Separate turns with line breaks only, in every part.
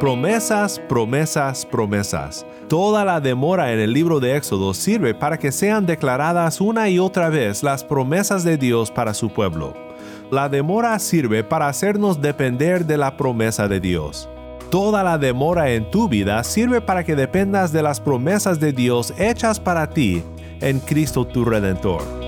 Promesas, promesas, promesas. Toda la demora en el libro de Éxodo sirve para que sean declaradas una y otra vez las promesas de Dios para su pueblo. La demora sirve para hacernos depender de la promesa de Dios. Toda la demora en tu vida sirve para que dependas de las promesas de Dios hechas para ti en Cristo tu Redentor.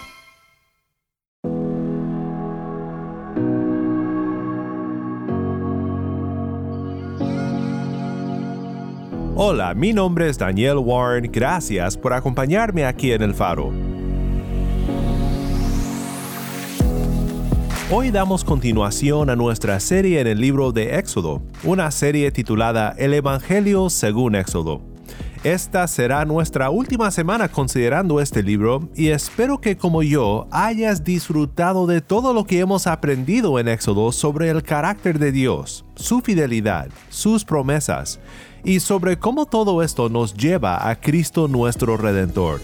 Hola, mi nombre es Daniel Warren, gracias por acompañarme aquí en el faro. Hoy damos continuación a nuestra serie en el libro de Éxodo, una serie titulada El Evangelio según Éxodo. Esta será nuestra última semana considerando este libro y espero que como yo hayas disfrutado de todo lo que hemos aprendido en Éxodo sobre el carácter de Dios, su fidelidad, sus promesas y sobre cómo todo esto nos lleva a Cristo nuestro Redentor.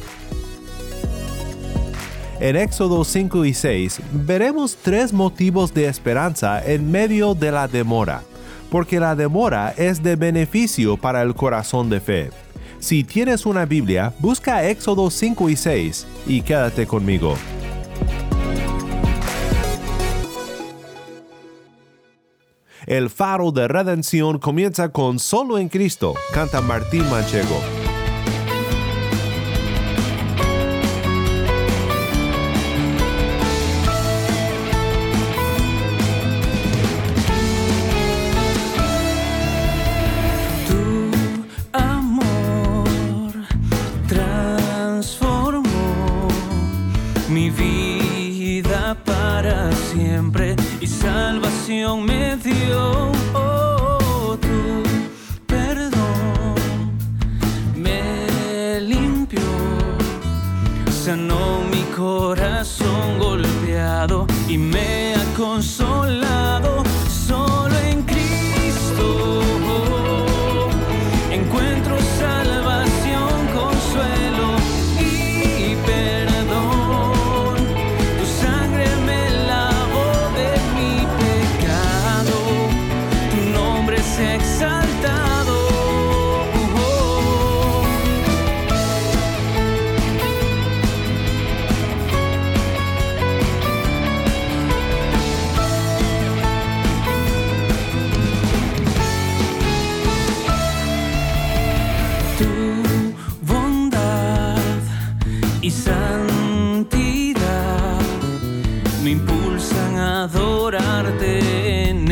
En Éxodo 5 y 6 veremos tres motivos de esperanza en medio de la demora, porque la demora es de beneficio para el corazón de fe. Si tienes una Biblia, busca Éxodo 5 y 6 y quédate conmigo. El faro de redención comienza con Solo en Cristo, canta Martín Manchego. salvación me dio. santidad. Me impulsan a adorarte en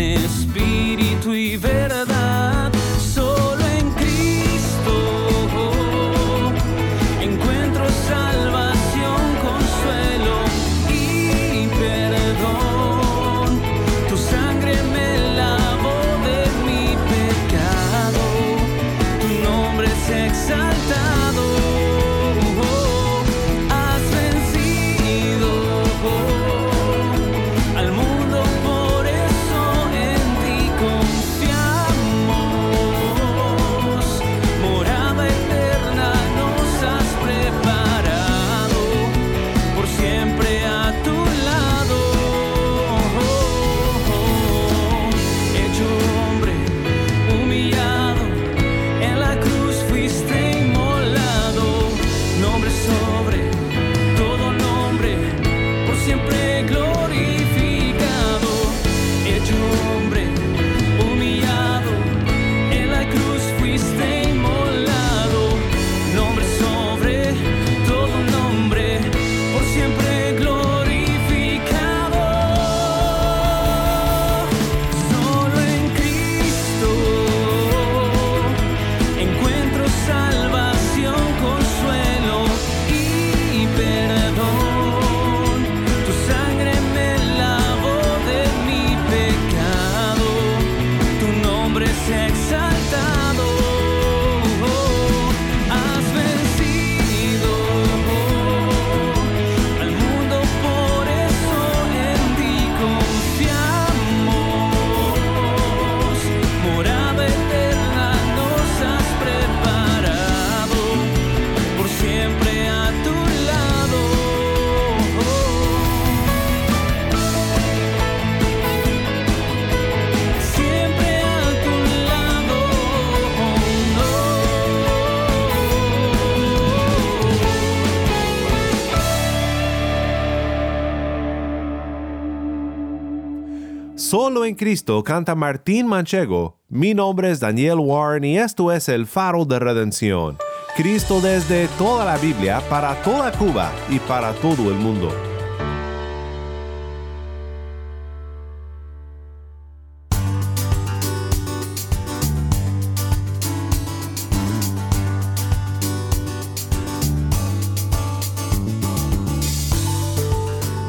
en Cristo canta Martín Manchego. Mi nombre es Daniel Warren y esto es el faro de redención. Cristo desde toda la Biblia, para toda Cuba y para todo el mundo.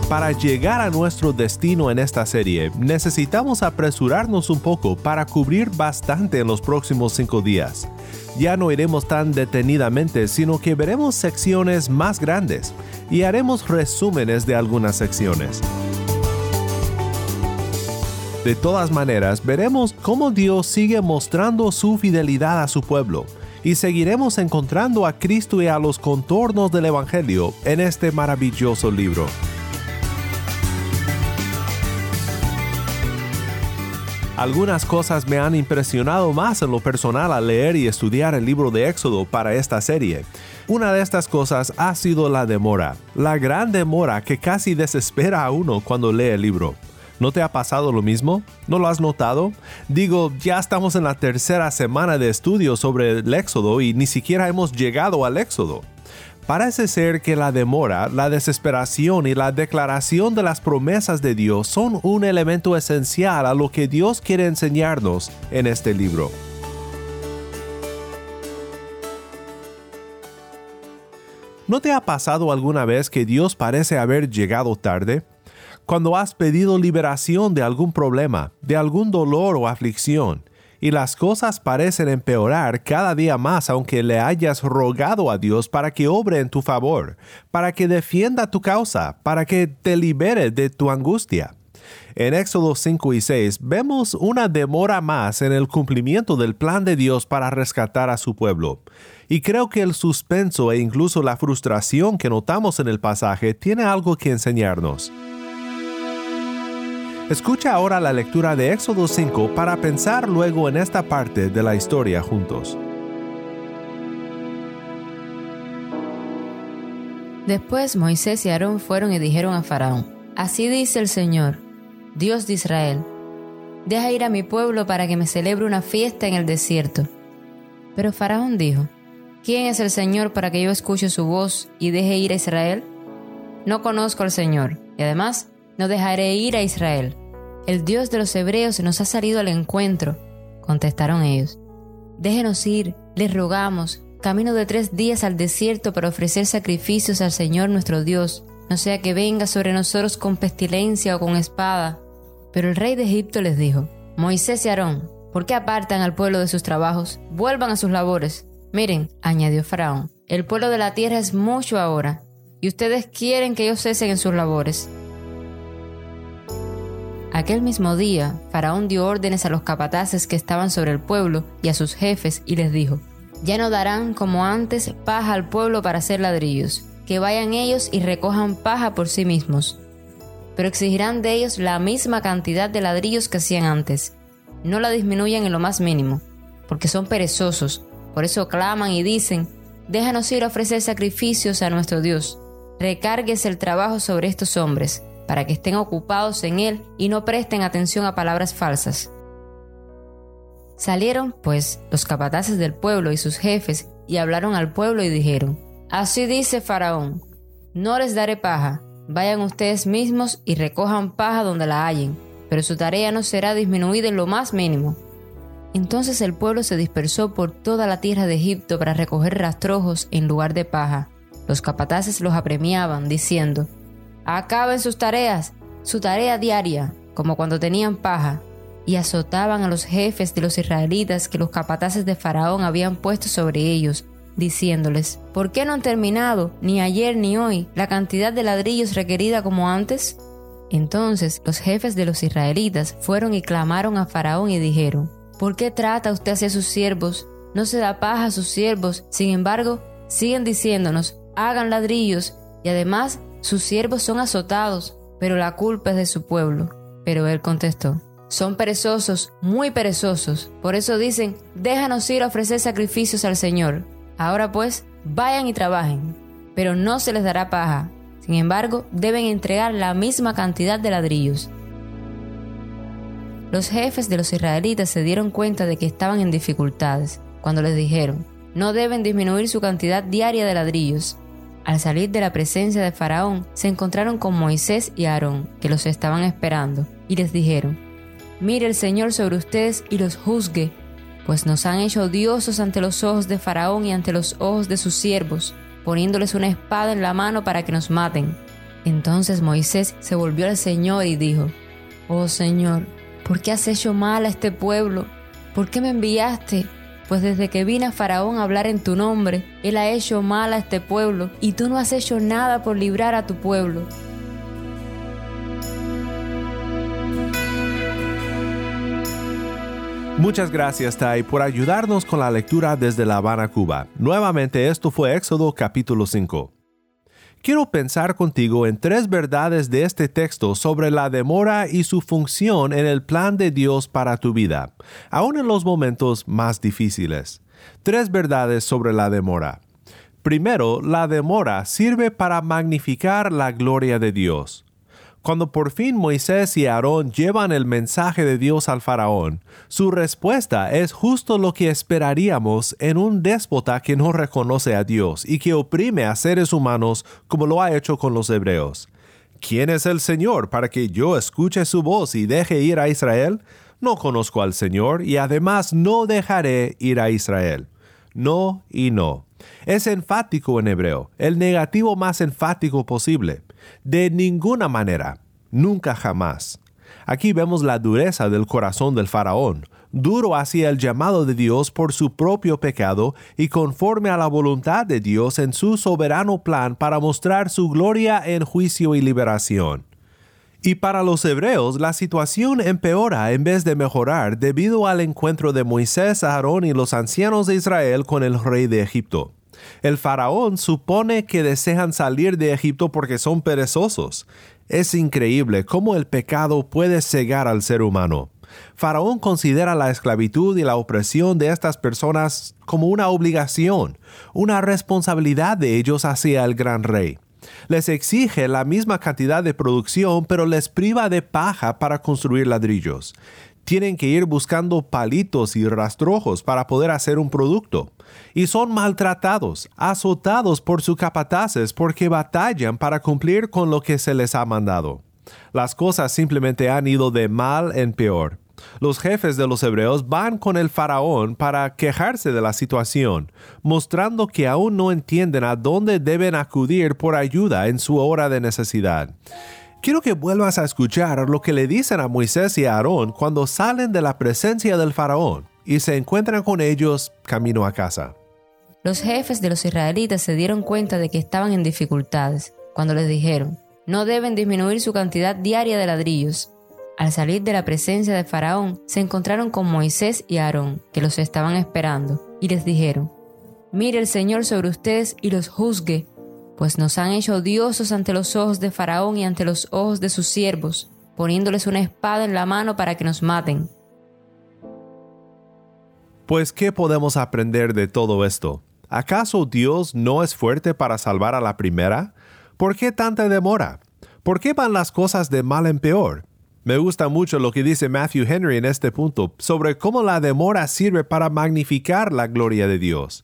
Para llegar a nuestro destino en esta serie, necesitamos apresurarnos un poco para cubrir bastante en los próximos cinco días. Ya no iremos tan detenidamente, sino que veremos secciones más grandes y haremos resúmenes de algunas secciones. De todas maneras, veremos cómo Dios sigue mostrando su fidelidad a su pueblo y seguiremos encontrando a Cristo y a los contornos del Evangelio en este maravilloso libro. Algunas cosas me han impresionado más en lo personal al leer y estudiar el libro de Éxodo para esta serie. Una de estas cosas ha sido la demora, la gran demora que casi desespera a uno cuando lee el libro. ¿No te ha pasado lo mismo? ¿No lo has notado? Digo, ya estamos en la tercera semana de estudio sobre el Éxodo y ni siquiera hemos llegado al Éxodo. Parece ser que la demora, la desesperación y la declaración de las promesas de Dios son un elemento esencial a lo que Dios quiere enseñarnos en este libro. ¿No te ha pasado alguna vez que Dios parece haber llegado tarde? Cuando has pedido liberación de algún problema, de algún dolor o aflicción, y las cosas parecen empeorar cada día más aunque le hayas rogado a Dios para que obre en tu favor, para que defienda tu causa, para que te libere de tu angustia. En Éxodo 5 y 6 vemos una demora más en el cumplimiento del plan de Dios para rescatar a su pueblo. Y creo que el suspenso e incluso la frustración que notamos en el pasaje tiene algo que enseñarnos. Escucha ahora la lectura de Éxodo 5 para pensar luego en esta parte de la historia juntos.
Después Moisés y Aarón fueron y dijeron a Faraón, Así dice el Señor, Dios de Israel, deja ir a mi pueblo para que me celebre una fiesta en el desierto. Pero Faraón dijo, ¿quién es el Señor para que yo escuche su voz y deje ir a Israel? No conozco al Señor, y además no dejaré ir a Israel. El Dios de los hebreos nos ha salido al encuentro, contestaron ellos. Déjenos ir, les rogamos, camino de tres días al desierto para ofrecer sacrificios al Señor nuestro Dios, no sea que venga sobre nosotros con pestilencia o con espada. Pero el rey de Egipto les dijo, Moisés y Aarón, ¿por qué apartan al pueblo de sus trabajos? Vuelvan a sus labores. Miren, añadió Faraón, el pueblo de la tierra es mucho ahora, y ustedes quieren que ellos cesen en sus labores. Aquel mismo día, Faraón dio órdenes a los capataces que estaban sobre el pueblo y a sus jefes y les dijo, Ya no darán como antes paja al pueblo para hacer ladrillos, que vayan ellos y recojan paja por sí mismos. Pero exigirán de ellos la misma cantidad de ladrillos que hacían antes. No la disminuyan en lo más mínimo, porque son perezosos, por eso claman y dicen, Déjanos ir a ofrecer sacrificios a nuestro Dios. Recárguese el trabajo sobre estos hombres para que estén ocupados en él y no presten atención a palabras falsas. Salieron, pues, los capataces del pueblo y sus jefes, y hablaron al pueblo y dijeron, Así dice Faraón, no les daré paja, vayan ustedes mismos y recojan paja donde la hallen, pero su tarea no será disminuida en lo más mínimo. Entonces el pueblo se dispersó por toda la tierra de Egipto para recoger rastrojos en lugar de paja. Los capataces los apremiaban, diciendo, Acaben sus tareas, su tarea diaria, como cuando tenían paja, y azotaban a los jefes de los israelitas que los capataces de Faraón habían puesto sobre ellos, diciéndoles, ¿por qué no han terminado, ni ayer ni hoy, la cantidad de ladrillos requerida como antes? Entonces los jefes de los israelitas fueron y clamaron a Faraón y dijeron, ¿por qué trata usted hacia sus siervos? No se da paja a sus siervos, sin embargo, siguen diciéndonos, hagan ladrillos, y además sus siervos son azotados, pero la culpa es de su pueblo. Pero él contestó, son perezosos, muy perezosos. Por eso dicen, déjanos ir a ofrecer sacrificios al Señor. Ahora pues, vayan y trabajen. Pero no se les dará paja. Sin embargo, deben entregar la misma cantidad de ladrillos. Los jefes de los israelitas se dieron cuenta de que estaban en dificultades cuando les dijeron, no deben disminuir su cantidad diaria de ladrillos. Al salir de la presencia de Faraón, se encontraron con Moisés y Aarón, que los estaban esperando, y les dijeron, Mire el Señor sobre ustedes y los juzgue, pues nos han hecho odiosos ante los ojos de Faraón y ante los ojos de sus siervos, poniéndoles una espada en la mano para que nos maten. Entonces Moisés se volvió al Señor y dijo, Oh Señor, ¿por qué has hecho mal a este pueblo? ¿Por qué me enviaste? Pues desde que vine a Faraón a hablar en tu nombre, él ha hecho mal a este pueblo, y tú no has hecho nada por librar a tu pueblo.
Muchas gracias, Tai, por ayudarnos con la lectura desde La Habana, Cuba. Nuevamente, esto fue Éxodo capítulo 5. Quiero pensar contigo en tres verdades de este texto sobre la demora y su función en el plan de Dios para tu vida, aun en los momentos más difíciles. Tres verdades sobre la demora. Primero, la demora sirve para magnificar la gloria de Dios. Cuando por fin Moisés y Aarón llevan el mensaje de Dios al faraón, su respuesta es justo lo que esperaríamos en un déspota que no reconoce a Dios y que oprime a seres humanos como lo ha hecho con los hebreos. ¿Quién es el Señor para que yo escuche su voz y deje ir a Israel? No conozco al Señor y además no dejaré ir a Israel. No y no. Es enfático en hebreo, el negativo más enfático posible. De ninguna manera, nunca jamás. Aquí vemos la dureza del corazón del faraón, duro hacia el llamado de Dios por su propio pecado y conforme a la voluntad de Dios en su soberano plan para mostrar su gloria en juicio y liberación. Y para los hebreos la situación empeora en vez de mejorar debido al encuentro de Moisés, Aarón y los ancianos de Israel con el rey de Egipto. El faraón supone que desean salir de Egipto porque son perezosos. Es increíble cómo el pecado puede cegar al ser humano. Faraón considera la esclavitud y la opresión de estas personas como una obligación, una responsabilidad de ellos hacia el gran rey. Les exige la misma cantidad de producción, pero les priva de paja para construir ladrillos. Tienen que ir buscando palitos y rastrojos para poder hacer un producto y son maltratados, azotados por sus capataces porque batallan para cumplir con lo que se les ha mandado. Las cosas simplemente han ido de mal en peor. Los jefes de los hebreos van con el faraón para quejarse de la situación, mostrando que aún no entienden a dónde deben acudir por ayuda en su hora de necesidad. Quiero que vuelvas a escuchar lo que le dicen a Moisés y a Aarón cuando salen de la presencia del faraón y se encuentran con ellos camino a casa.
Los jefes de los israelitas se dieron cuenta de que estaban en dificultades cuando les dijeron, no deben disminuir su cantidad diaria de ladrillos. Al salir de la presencia de Faraón, se encontraron con Moisés y Aarón, que los estaban esperando, y les dijeron, Mire el Señor sobre ustedes y los juzgue, pues nos han hecho odiosos ante los ojos de Faraón y ante los ojos de sus siervos, poniéndoles una espada en la mano para que nos maten.
Pues, ¿qué podemos aprender de todo esto? ¿Acaso Dios no es fuerte para salvar a la primera? ¿Por qué tanta demora? ¿Por qué van las cosas de mal en peor? Me gusta mucho lo que dice Matthew Henry en este punto sobre cómo la demora sirve para magnificar la gloria de Dios.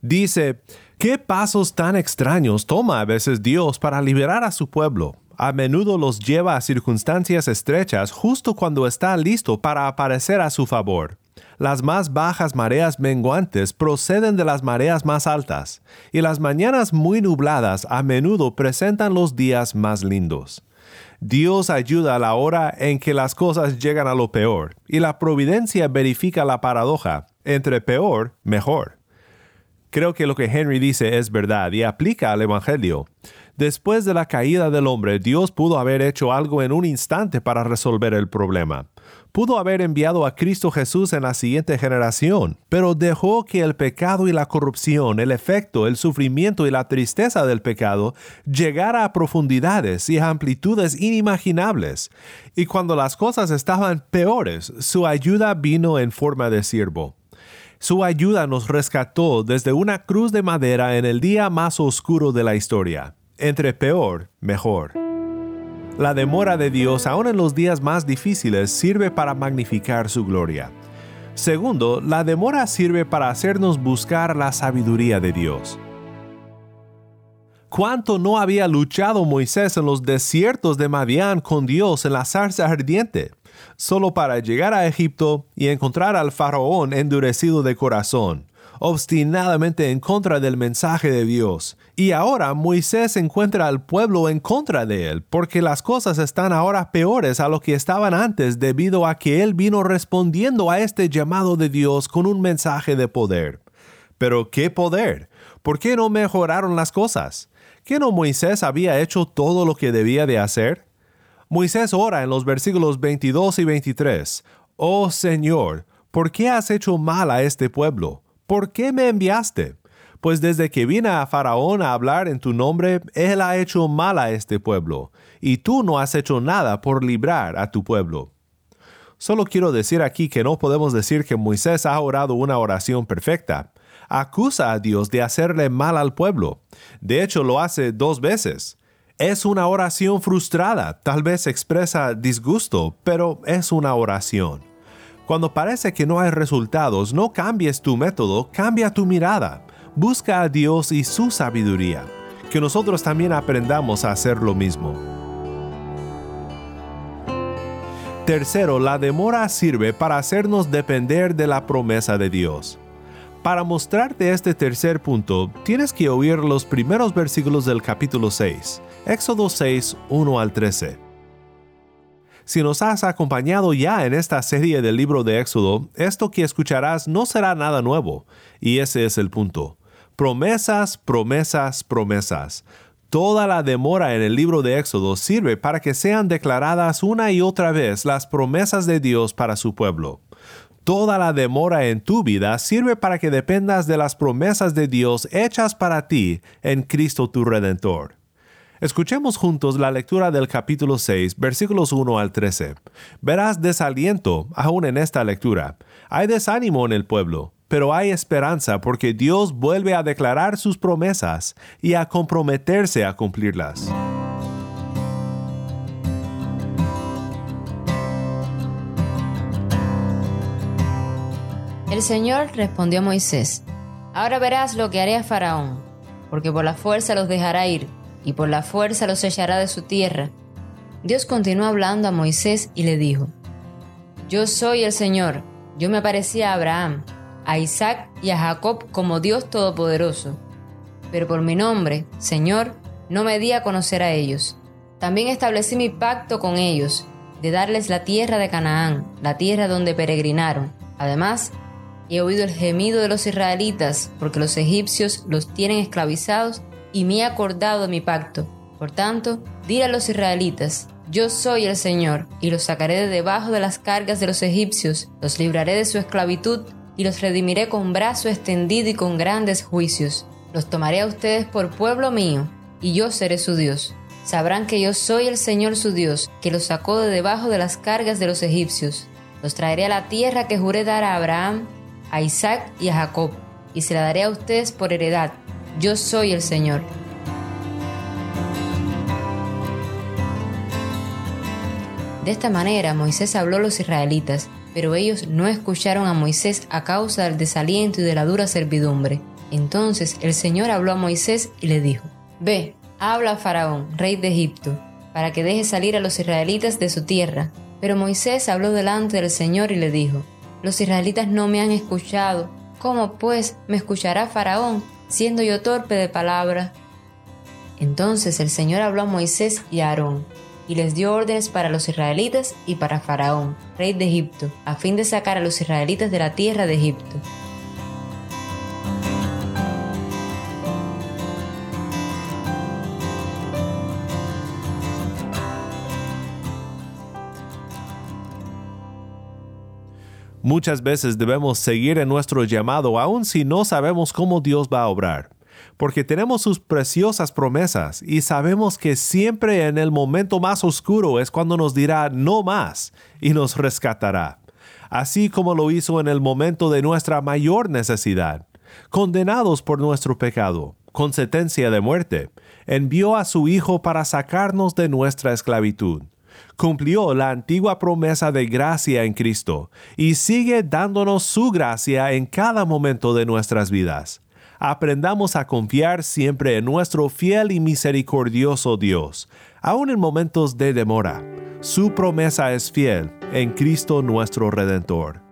Dice, ¿qué pasos tan extraños toma a veces Dios para liberar a su pueblo? A menudo los lleva a circunstancias estrechas justo cuando está listo para aparecer a su favor. Las más bajas mareas menguantes proceden de las mareas más altas, y las mañanas muy nubladas a menudo presentan los días más lindos. Dios ayuda a la hora en que las cosas llegan a lo peor, y la providencia verifica la paradoja, entre peor, mejor. Creo que lo que Henry dice es verdad y aplica al Evangelio. Después de la caída del hombre, Dios pudo haber hecho algo en un instante para resolver el problema pudo haber enviado a Cristo Jesús en la siguiente generación, pero dejó que el pecado y la corrupción, el efecto, el sufrimiento y la tristeza del pecado llegara a profundidades y amplitudes inimaginables. Y cuando las cosas estaban peores, su ayuda vino en forma de siervo. Su ayuda nos rescató desde una cruz de madera en el día más oscuro de la historia. Entre peor, mejor. La demora de Dios, aun en los días más difíciles, sirve para magnificar su gloria. Segundo, la demora sirve para hacernos buscar la sabiduría de Dios. ¿Cuánto no había luchado Moisés en los desiertos de Madián con Dios en la zarza ardiente? Solo para llegar a Egipto y encontrar al faraón endurecido de corazón, obstinadamente en contra del mensaje de Dios. Y ahora Moisés encuentra al pueblo en contra de él, porque las cosas están ahora peores a lo que estaban antes debido a que él vino respondiendo a este llamado de Dios con un mensaje de poder. Pero ¿qué poder? ¿Por qué no mejoraron las cosas? ¿Que no Moisés había hecho todo lo que debía de hacer? Moisés ora en los versículos 22 y 23, Oh Señor, ¿por qué has hecho mal a este pueblo? ¿Por qué me enviaste? Pues desde que vine a Faraón a hablar en tu nombre, él ha hecho mal a este pueblo, y tú no has hecho nada por librar a tu pueblo. Solo quiero decir aquí que no podemos decir que Moisés ha orado una oración perfecta acusa a Dios de hacerle mal al pueblo. De hecho, lo hace dos veces. Es una oración frustrada, tal vez expresa disgusto, pero es una oración. Cuando parece que no hay resultados, no cambies tu método, cambia tu mirada. Busca a Dios y su sabiduría. Que nosotros también aprendamos a hacer lo mismo. Tercero, la demora sirve para hacernos depender de la promesa de Dios. Para mostrarte este tercer punto, tienes que oír los primeros versículos del capítulo 6, Éxodo 6, 1 al 13. Si nos has acompañado ya en esta serie del libro de Éxodo, esto que escucharás no será nada nuevo, y ese es el punto. Promesas, promesas, promesas. Toda la demora en el libro de Éxodo sirve para que sean declaradas una y otra vez las promesas de Dios para su pueblo. Toda la demora en tu vida sirve para que dependas de las promesas de Dios hechas para ti en Cristo tu Redentor. Escuchemos juntos la lectura del capítulo 6, versículos 1 al 13. Verás desaliento aún en esta lectura. Hay desánimo en el pueblo, pero hay esperanza porque Dios vuelve a declarar sus promesas y a comprometerse a cumplirlas.
El Señor respondió a Moisés, Ahora verás lo que haré a Faraón, porque por la fuerza los dejará ir, y por la fuerza los echará de su tierra. Dios continuó hablando a Moisés y le dijo, Yo soy el Señor, yo me aparecí a Abraham, a Isaac y a Jacob como Dios Todopoderoso, pero por mi nombre, Señor, no me di a conocer a ellos. También establecí mi pacto con ellos, de darles la tierra de Canaán, la tierra donde peregrinaron. Además, He oído el gemido de los israelitas, porque los egipcios los tienen esclavizados, y me he acordado de mi pacto. Por tanto, diré a los israelitas, yo soy el Señor, y los sacaré de debajo de las cargas de los egipcios, los libraré de su esclavitud, y los redimiré con brazo extendido y con grandes juicios. Los tomaré a ustedes por pueblo mío, y yo seré su Dios. Sabrán que yo soy el Señor su Dios, que los sacó de debajo de las cargas de los egipcios. Los traeré a la tierra que juré dar a Abraham, a Isaac y a Jacob, y se la daré a ustedes por heredad. Yo soy el Señor. De esta manera Moisés habló a los israelitas, pero ellos no escucharon a Moisés a causa del desaliento y de la dura servidumbre. Entonces el Señor habló a Moisés y le dijo, Ve, habla a Faraón, rey de Egipto, para que deje salir a los israelitas de su tierra. Pero Moisés habló delante del Señor y le dijo, los israelitas no me han escuchado. ¿Cómo pues me escuchará Faraón, siendo yo torpe de palabra? Entonces el Señor habló a Moisés y a Aarón, y les dio órdenes para los israelitas y para Faraón, rey de Egipto, a fin de sacar a los israelitas de la tierra de Egipto.
Muchas veces debemos seguir en nuestro llamado aun si no sabemos cómo Dios va a obrar, porque tenemos sus preciosas promesas y sabemos que siempre en el momento más oscuro es cuando nos dirá no más y nos rescatará, así como lo hizo en el momento de nuestra mayor necesidad, condenados por nuestro pecado, con sentencia de muerte, envió a su Hijo para sacarnos de nuestra esclavitud. Cumplió la antigua promesa de gracia en Cristo y sigue dándonos su gracia en cada momento de nuestras vidas. Aprendamos a confiar siempre en nuestro fiel y misericordioso Dios, aun en momentos de demora. Su promesa es fiel en Cristo nuestro Redentor.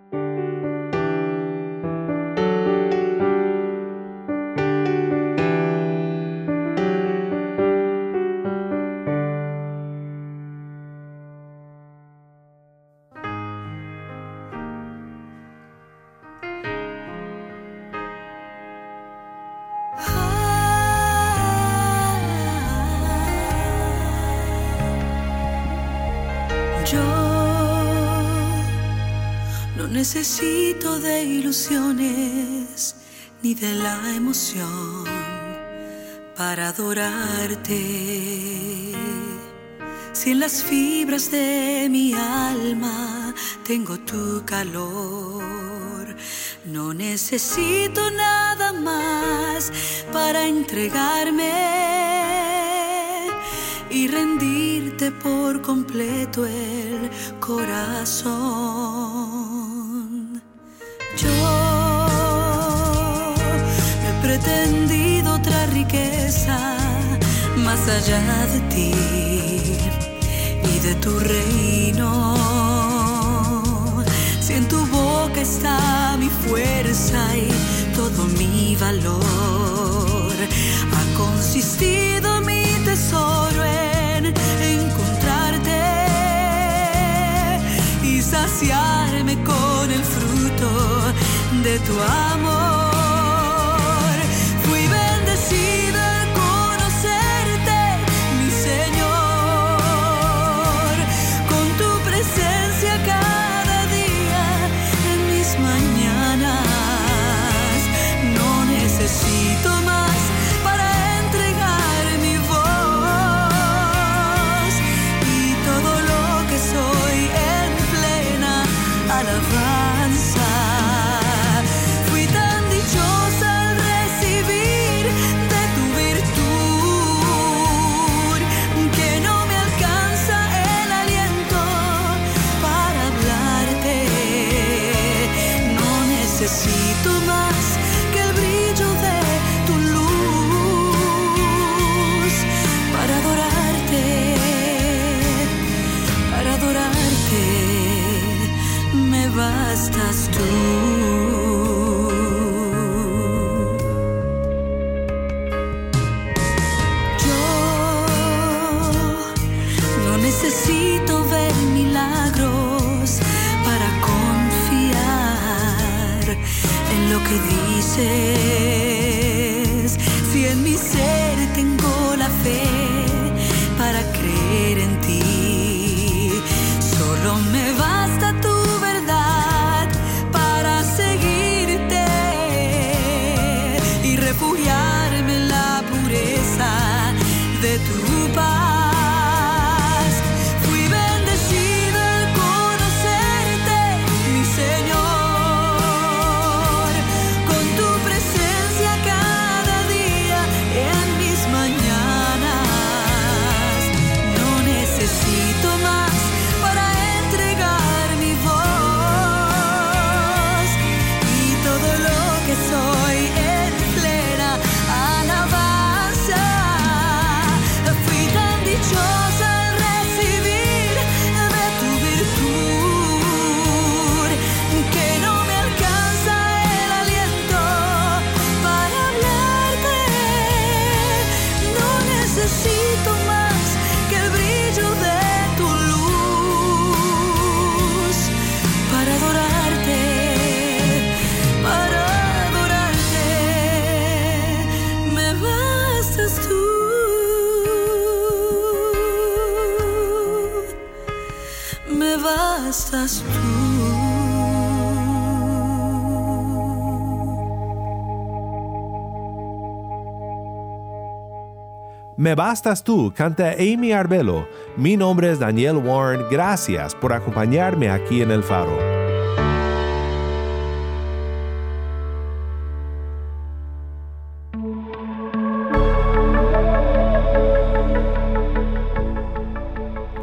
Ni de la emoción para adorarte. Si en las fibras de mi alma tengo tu calor, no necesito nada más para entregarme y rendirte por completo el corazón. Yo pretendido otra riqueza más allá de ti y de tu reino. Si en tu boca está mi fuerza y todo mi valor, ha consistido mi tesoro en encontrarte y saciarme con el fruto de tu amor. Tú. Me bastas tú,
canta Amy Arbelo. Mi nombre es Daniel Warren. Gracias por acompañarme aquí en el faro.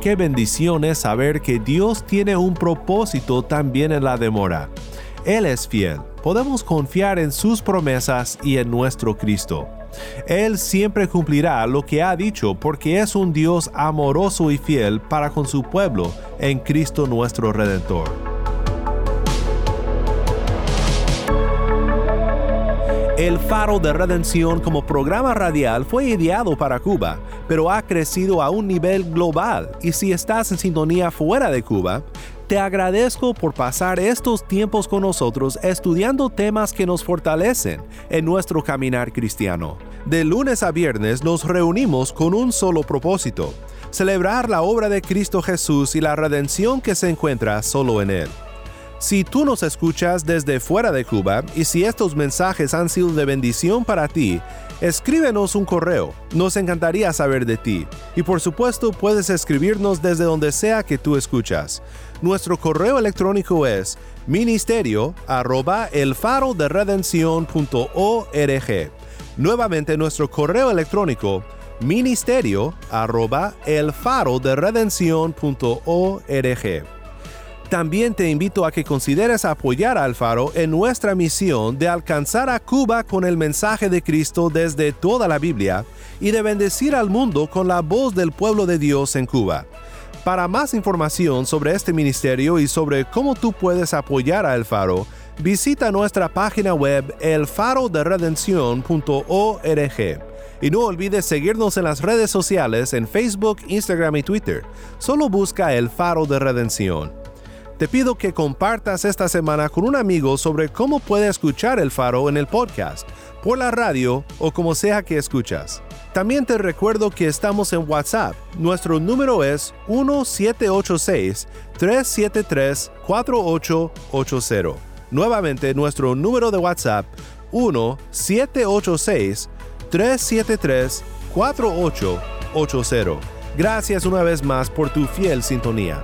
Qué bendición es saber que Dios tiene un propósito también en la demora. Él es fiel. Podemos confiar en sus promesas y en nuestro Cristo. Él siempre cumplirá lo que ha dicho porque es un Dios amoroso y fiel para con su pueblo en Cristo nuestro Redentor. El Faro de Redención como programa radial fue ideado para Cuba, pero ha crecido a un nivel global y si estás en sintonía fuera de Cuba, te agradezco por pasar estos tiempos con nosotros estudiando temas que nos fortalecen en nuestro caminar cristiano. De lunes a viernes nos reunimos con un solo propósito, celebrar la obra de Cristo Jesús y la redención que se encuentra solo en Él. Si tú nos escuchas desde fuera de Cuba y si estos mensajes han sido de bendición para ti, escríbenos un correo, nos encantaría saber de ti. Y por supuesto puedes escribirnos desde donde sea que tú escuchas. Nuestro correo electrónico es ministerio arroba Nuevamente nuestro correo electrónico ministerio arroba también te invito a que consideres apoyar al Faro en nuestra misión de alcanzar a Cuba con el mensaje de Cristo desde toda la Biblia y de bendecir al mundo con la voz del pueblo de Dios en Cuba. Para más información sobre este ministerio y sobre cómo tú puedes apoyar a El Faro, visita nuestra página web elfaroderedención.org. Y no olvides seguirnos en las redes sociales en Facebook, Instagram y Twitter. Solo busca El Faro de Redención. Te pido que compartas esta semana con un amigo sobre cómo puede escuchar el faro en el podcast, por la radio o como sea que escuchas. También te recuerdo que estamos en WhatsApp. Nuestro número es 1786-373-4880. Nuevamente nuestro número de WhatsApp 1786-373-4880. Gracias una vez más por tu fiel sintonía.